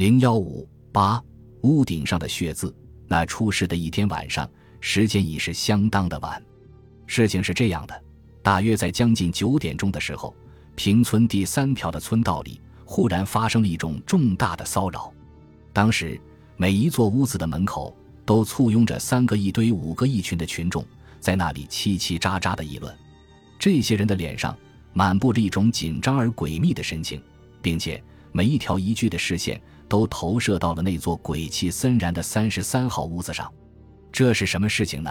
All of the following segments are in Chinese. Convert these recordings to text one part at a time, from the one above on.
零幺五八屋顶上的血渍。那出事的一天晚上，时间已是相当的晚。事情是这样的，大约在将近九点钟的时候，平村第三条的村道里忽然发生了一种重大的骚扰。当时，每一座屋子的门口都簇拥着三个一堆、五个一群的群众，在那里叽叽喳喳的议论。这些人的脸上满布着一种紧张而诡秘的神情，并且每一条一句的视线。都投射到了那座鬼气森然的三十三号屋子上，这是什么事情呢？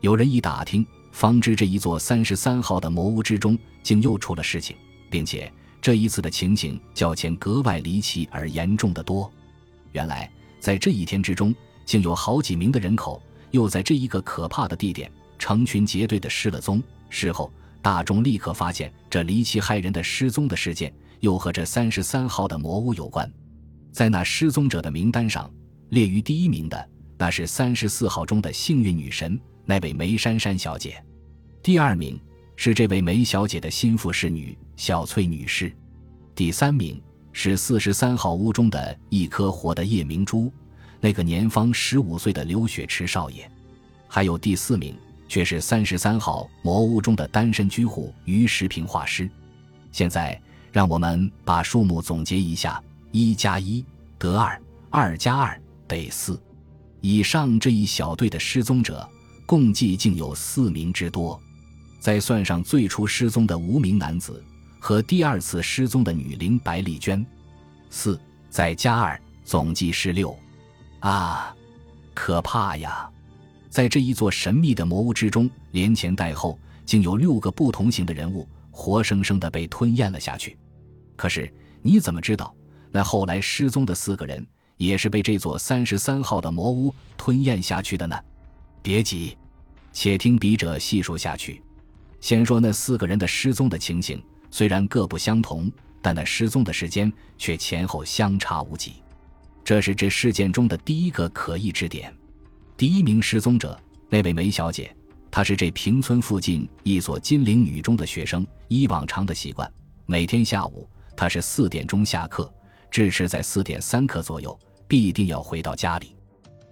有人一打听，方知这一座三十三号的魔屋之中竟又出了事情，并且这一次的情形较前格外离奇而严重的多。原来，在这一天之中，竟有好几名的人口又在这一个可怕的地点成群结队的失了踪。事后，大众立刻发现，这离奇骇人的失踪的事件又和这三十三号的魔屋有关。在那失踪者的名单上，列于第一名的那是三十四号中的幸运女神那位梅珊珊小姐，第二名是这位梅小姐的心腹侍女小翠女士，第三名是四十三号屋中的一颗活的夜明珠，那个年方十五岁的刘雪池少爷，还有第四名却是三十三号魔屋中的单身居户于石平画师。现在，让我们把数目总结一下。一加一得二，二加二得四。以上这一小队的失踪者，共计竟有四名之多。再算上最初失踪的无名男子和第二次失踪的女灵白丽娟，四再加二，总计是六。啊，可怕呀！在这一座神秘的魔屋之中，连前带后，竟有六个不同型的人物活生生的被吞咽了下去。可是你怎么知道？那后来失踪的四个人，也是被这座三十三号的魔屋吞咽下去的呢。别急，且听笔者细说下去。先说那四个人的失踪的情形，虽然各不相同，但那失踪的时间却前后相差无几。这是这事件中的第一个可疑之点。第一名失踪者，那位梅小姐，她是这平村附近一所金陵女中的学生。依往常的习惯，每天下午她是四点钟下课。至迟在四点三刻左右，必定要回到家里。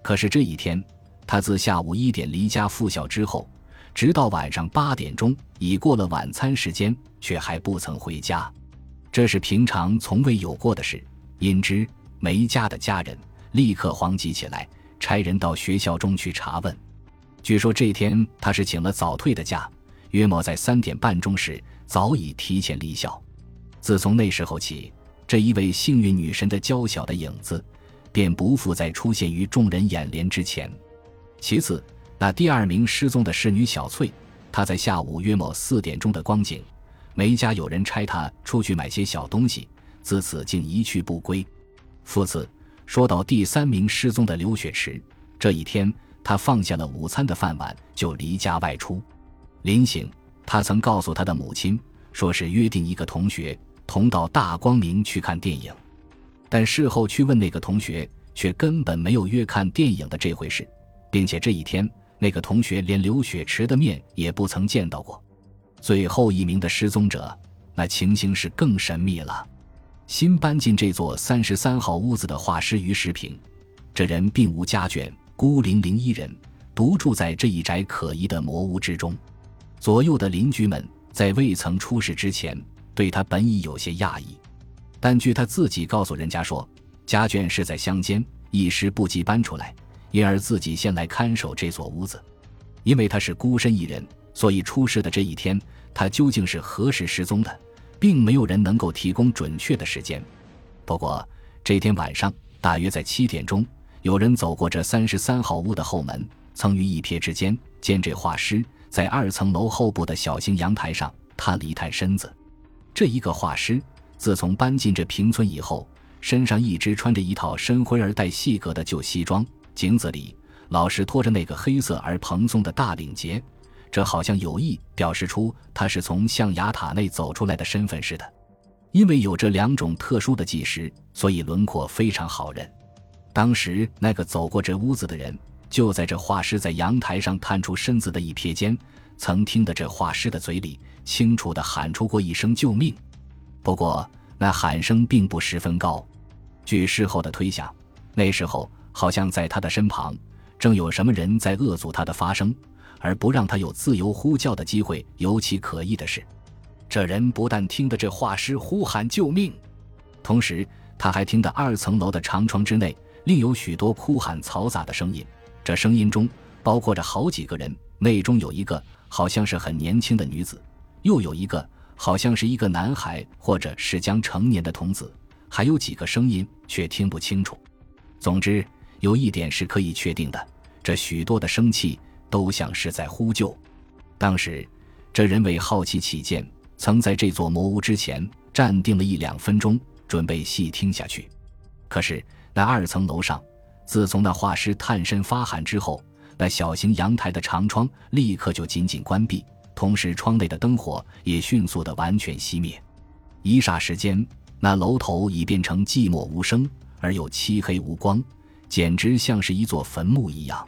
可是这一天，他自下午一点离家赴校之后，直到晚上八点钟，已过了晚餐时间，却还不曾回家。这是平常从未有过的事。因之，梅家的家人立刻慌急起来，差人到学校中去查问。据说这天他是请了早退的假，约莫在三点半钟时早已提前离校。自从那时候起。这一位幸运女神的娇小的影子，便不复再出现于众人眼帘之前。其次，那第二名失踪的侍女小翠，她在下午约某四点钟的光景，梅家有人差她出去买些小东西，自此竟一去不归。复次，说到第三名失踪的刘雪池，这一天他放下了午餐的饭碗，就离家外出。临行，他曾告诉他的母亲，说是约定一个同学。同到大光明去看电影，但事后去问那个同学，却根本没有约看电影的这回事，并且这一天那个同学连刘雪池的面也不曾见到过。最后一名的失踪者，那情形是更神秘了。新搬进这座三十三号屋子的画师于世平，这人并无家眷，孤零零一人，独住在这一宅可疑的魔屋之中。左右的邻居们在未曾出事之前。对他本已有些讶异，但据他自己告诉人家说，家眷是在乡间，一时不及搬出来，因而自己先来看守这所屋子。因为他是孤身一人，所以出事的这一天，他究竟是何时失踪的，并没有人能够提供准确的时间。不过这天晚上，大约在七点钟，有人走过这三十三号屋的后门，曾于一瞥之间见这画师在二层楼后部的小型阳台上探了一探身子。这一个画师，自从搬进这平村以后，身上一直穿着一套深灰而带细格的旧西装，颈子里老是拖着那个黑色而蓬松的大领结，这好像有意表示出他是从象牙塔内走出来的身份似的。因为有这两种特殊的技师，所以轮廓非常好认。当时那个走过这屋子的人，就在这画师在阳台上探出身子的一瞥间。曾听得这画师的嘴里清楚地喊出过一声救命，不过那喊声并不十分高。据事后的推想，那时候好像在他的身旁，正有什么人在恶阻他的发声，而不让他有自由呼叫的机会。尤其可疑的是，这人不但听得这画师呼喊救命，同时他还听得二层楼的长窗之内另有许多哭喊嘈杂的声音。这声音中包括着好几个人，内中有一个好像是很年轻的女子，又有一个好像是一个男孩或者是将成年的童子。还有几个声音却听不清楚。总之，有一点是可以确定的：这许多的生气都像是在呼救。当时，这人为好奇起见，曾在这座魔屋之前站定了一两分钟，准备细听下去。可是，那二层楼上，自从那画师探身发喊之后，那小型阳台的长窗立刻就紧紧关闭，同时窗内的灯火也迅速的完全熄灭。一霎时间。那楼头已变成寂寞无声而又漆黑无光，简直像是一座坟墓一样。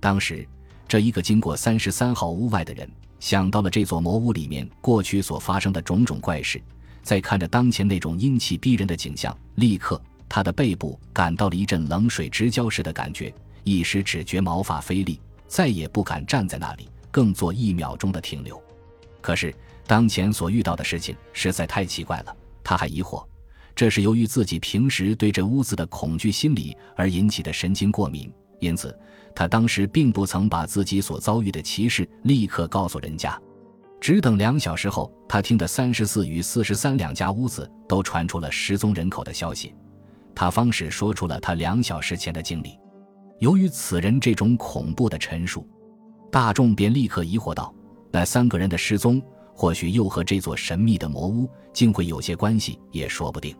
当时，这一个经过三十三号屋外的人想到了这座魔屋里面过去所发生的种种怪事，再看着当前那种阴气逼人的景象，立刻他的背部感到了一阵冷水直浇似的感觉，一时只觉毛发飞立，再也不敢站在那里，更做一秒钟的停留。可是，当前所遇到的事情实在太奇怪了。他还疑惑，这是由于自己平时对这屋子的恐惧心理而引起的神经过敏，因此他当时并不曾把自己所遭遇的奇事立刻告诉人家。只等两小时后，他听得三十四与四十三两家屋子都传出了失踪人口的消息，他方是说出了他两小时前的经历。由于此人这种恐怖的陈述，大众便立刻疑惑道：那三个人的失踪。或许又和这座神秘的魔屋竟会有些关系，也说不定。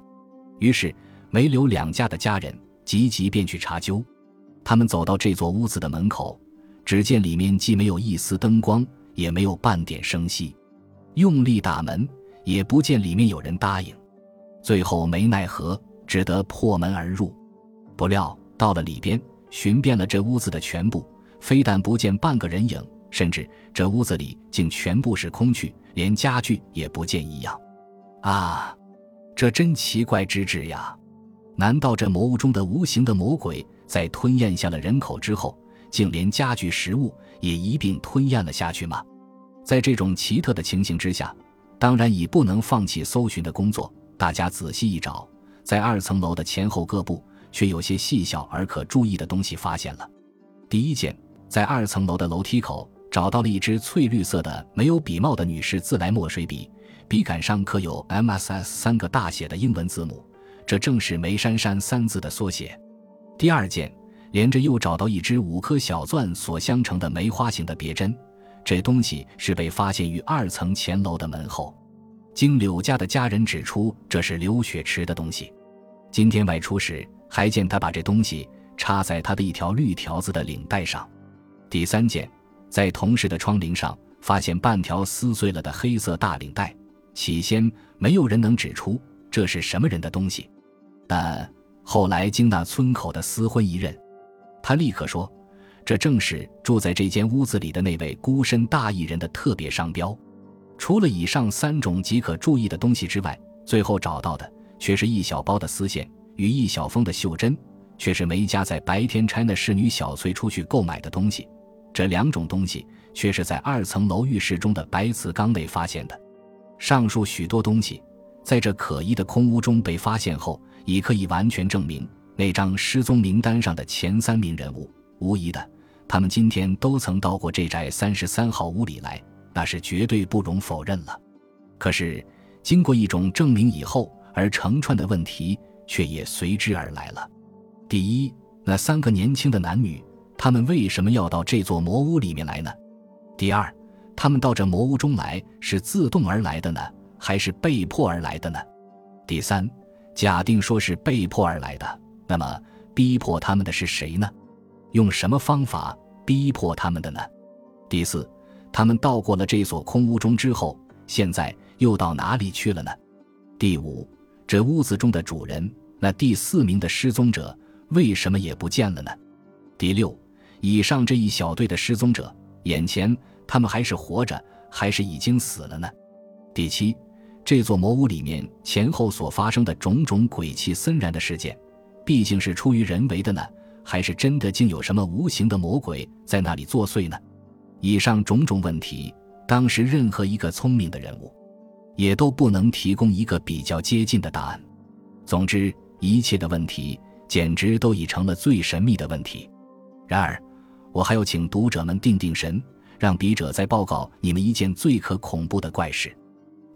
于是，梅柳两家的家人急急便去查究。他们走到这座屋子的门口，只见里面既没有一丝灯光，也没有半点声息。用力打门，也不见里面有人答应。最后没奈何，只得破门而入。不料到了里边，寻遍了这屋子的全部，非但不见半个人影，甚至这屋子里竟全部是空去。连家具也不见一样，啊，这真奇怪之至呀！难道这魔屋中的无形的魔鬼在吞咽下了人口之后，竟连家具、食物也一并吞咽了下去吗？在这种奇特的情形之下，当然已不能放弃搜寻的工作。大家仔细一找，在二层楼的前后各部，却有些细小而可注意的东西发现了。第一件，在二层楼的楼梯口。找到了一支翠绿色的、没有笔帽的女士自来墨水笔，笔杆上刻有 “MSS” 三个大写的英文字母，这正是梅珊珊三字的缩写。第二件，连着又找到一支五颗小钻所相成的梅花形的别针，这东西是被发现于二层前楼的门后。经柳家的家人指出，这是刘雪池的东西。今天外出时，还见他把这东西插在他的一条绿条子的领带上。第三件。在同事的窗棂上发现半条撕碎了的黑色大领带，起先没有人能指出这是什么人的东西，但后来经那村口的私婚一认，他立刻说，这正是住在这间屋子里的那位孤身大义人的特别商标。除了以上三种极可注意的东西之外，最后找到的却是一小包的丝线与一小峰的袖珍，却是梅家在白天差那侍女小翠出去购买的东西。这两种东西却是在二层楼浴室中的白瓷缸内发现的。上述许多东西，在这可疑的空屋中被发现后，已可以完全证明那张失踪名单上的前三名人物，无疑的，他们今天都曾到过这宅三十三号屋里来，那是绝对不容否认了。可是，经过一种证明以后，而成串的问题却也随之而来了。第一，那三个年轻的男女。他们为什么要到这座魔屋里面来呢？第二，他们到这魔屋中来是自动而来的呢，还是被迫而来的呢？第三，假定说是被迫而来的，那么逼迫他们的是谁呢？用什么方法逼迫他们的呢？第四，他们到过了这所空屋中之后，现在又到哪里去了呢？第五，这屋子中的主人，那第四名的失踪者，为什么也不见了呢？第六。以上这一小队的失踪者，眼前他们还是活着，还是已经死了呢？第七，这座魔屋里面前后所发生的种种鬼气森然的事件，毕竟是出于人为的呢，还是真的竟有什么无形的魔鬼在那里作祟呢？以上种种问题，当时任何一个聪明的人物，也都不能提供一个比较接近的答案。总之，一切的问题简直都已成了最神秘的问题。然而，我还要请读者们定定神，让笔者再报告你们一件最可恐怖的怪事。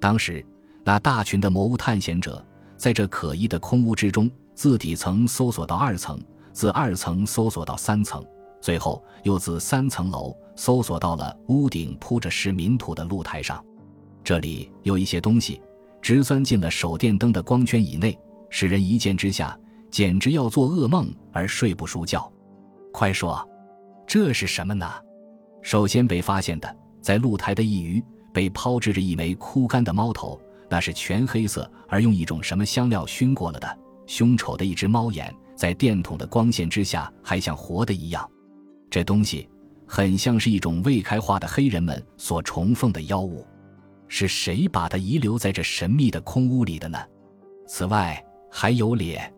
当时，那大群的魔物探险者在这可疑的空屋之中。自底层搜索到二层，自二层搜索到三层，最后又自三层楼搜索到了屋顶铺着石民土的露台上。这里有一些东西直钻进了手电灯的光圈以内，使人一见之下简直要做噩梦而睡不熟觉。快说，这是什么呢？首先被发现的，在露台的一隅被抛掷着一枚枯干的猫头，那是全黑色而用一种什么香料熏过了的。凶丑的一只猫眼，在电筒的光线之下还像活的一样。这东西很像是一种未开化的黑人们所崇奉的妖物。是谁把它遗留在这神秘的空屋里的呢？此外，还有脸，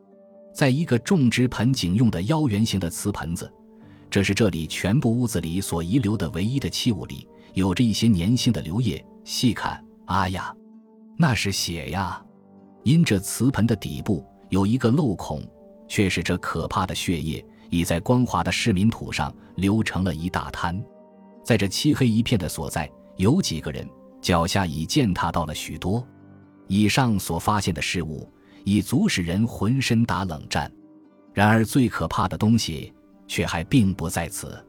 在一个种植盆景用的腰圆形的瓷盆子，这是这里全部屋子里所遗留的唯一的器物里，有着一些粘性的流液。细看，啊呀，那是血呀！因这瓷盆的底部。有一个漏孔，却是这可怕的血液已在光滑的市民土上流成了一大滩。在这漆黑一片的所在，有几个人脚下已践踏到了许多。以上所发现的事物已足使人浑身打冷战。然而最可怕的东西却还并不在此，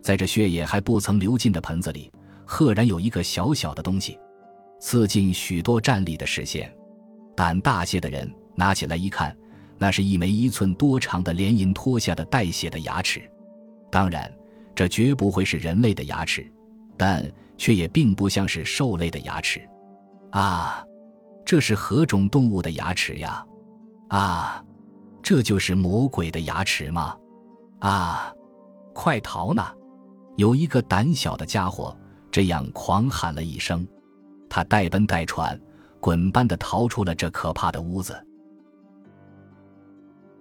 在这血液还不曾流尽的盆子里，赫然有一个小小的东西，刺进许多站立的视线。胆大些的人。拿起来一看，那是一枚一寸多长的连银脱下的带血的牙齿。当然，这绝不会是人类的牙齿，但却也并不像是兽类的牙齿。啊，这是何种动物的牙齿呀？啊，这就是魔鬼的牙齿吗？啊，快逃呐！有一个胆小的家伙这样狂喊了一声，他带奔带喘，滚般的逃出了这可怕的屋子。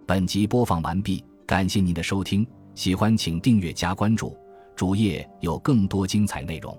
本集播放完毕，感谢您的收听，喜欢请订阅加关注，主页有更多精彩内容。